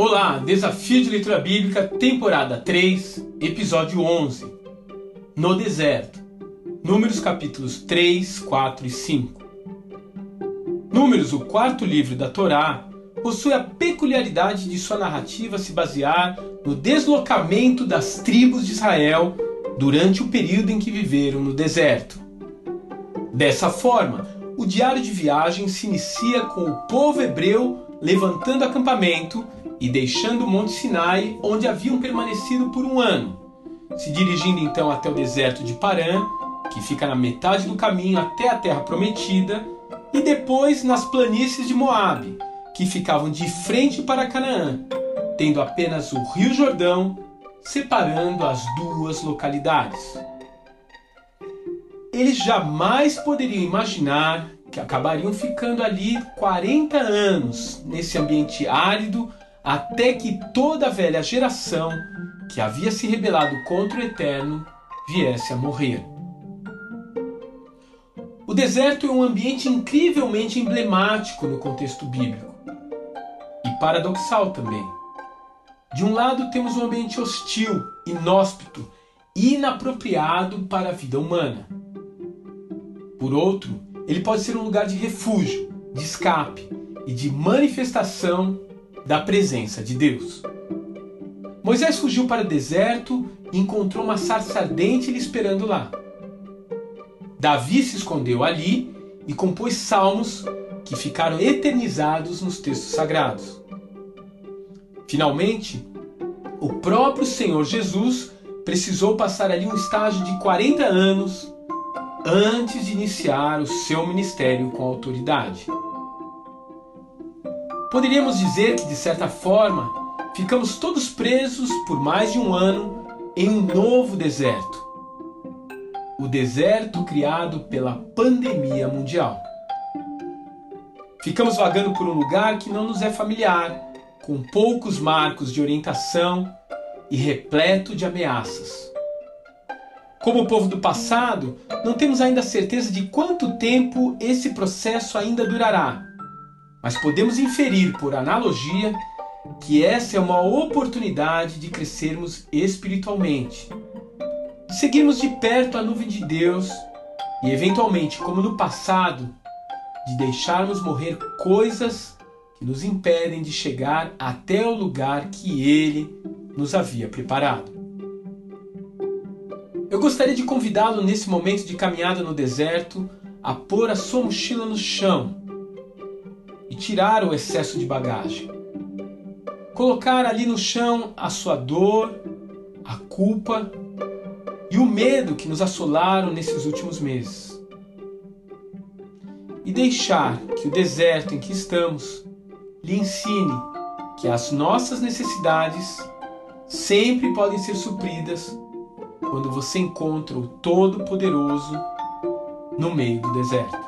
Olá, Desafio de Leitura Bíblica, temporada 3, episódio 11. No deserto. Números capítulos 3, 4 e 5. Números, o quarto livro da Torá, possui a peculiaridade de sua narrativa se basear no deslocamento das tribos de Israel durante o período em que viveram no deserto. Dessa forma, o diário de viagem se inicia com o povo hebreu levantando acampamento e deixando o Monte Sinai, onde haviam permanecido por um ano, se dirigindo então até o deserto de Parã, que fica na metade do caminho até a terra prometida, e depois nas planícies de Moabe, que ficavam de frente para Canaã, tendo apenas o Rio Jordão separando as duas localidades. Eles jamais poderiam imaginar que acabariam ficando ali 40 anos nesse ambiente árido até que toda a velha geração que havia se rebelado contra o Eterno viesse a morrer. O deserto é um ambiente incrivelmente emblemático no contexto bíblico e paradoxal também. De um lado, temos um ambiente hostil, inóspito, inapropriado para a vida humana. Por outro, ele pode ser um lugar de refúgio, de escape e de manifestação da presença de Deus. Moisés fugiu para o deserto e encontrou uma sarça ardente lhe esperando lá. Davi se escondeu ali e compôs salmos que ficaram eternizados nos textos sagrados. Finalmente, o próprio Senhor Jesus precisou passar ali um estágio de 40 anos antes de iniciar o seu ministério com autoridade. Poderíamos dizer que, de certa forma, ficamos todos presos por mais de um ano em um novo deserto. O deserto criado pela pandemia mundial. Ficamos vagando por um lugar que não nos é familiar, com poucos marcos de orientação e repleto de ameaças. Como o povo do passado, não temos ainda certeza de quanto tempo esse processo ainda durará, mas podemos inferir por analogia que essa é uma oportunidade de crescermos espiritualmente, seguirmos de perto a nuvem de Deus e, eventualmente, como no passado, de deixarmos morrer coisas que nos impedem de chegar até o lugar que Ele nos havia preparado. Eu gostaria de convidá-lo nesse momento de caminhada no deserto a pôr a sua mochila no chão e tirar o excesso de bagagem. Colocar ali no chão a sua dor, a culpa e o medo que nos assolaram nesses últimos meses. E deixar que o deserto em que estamos lhe ensine que as nossas necessidades sempre podem ser supridas quando você encontra o Todo-Poderoso no meio do deserto.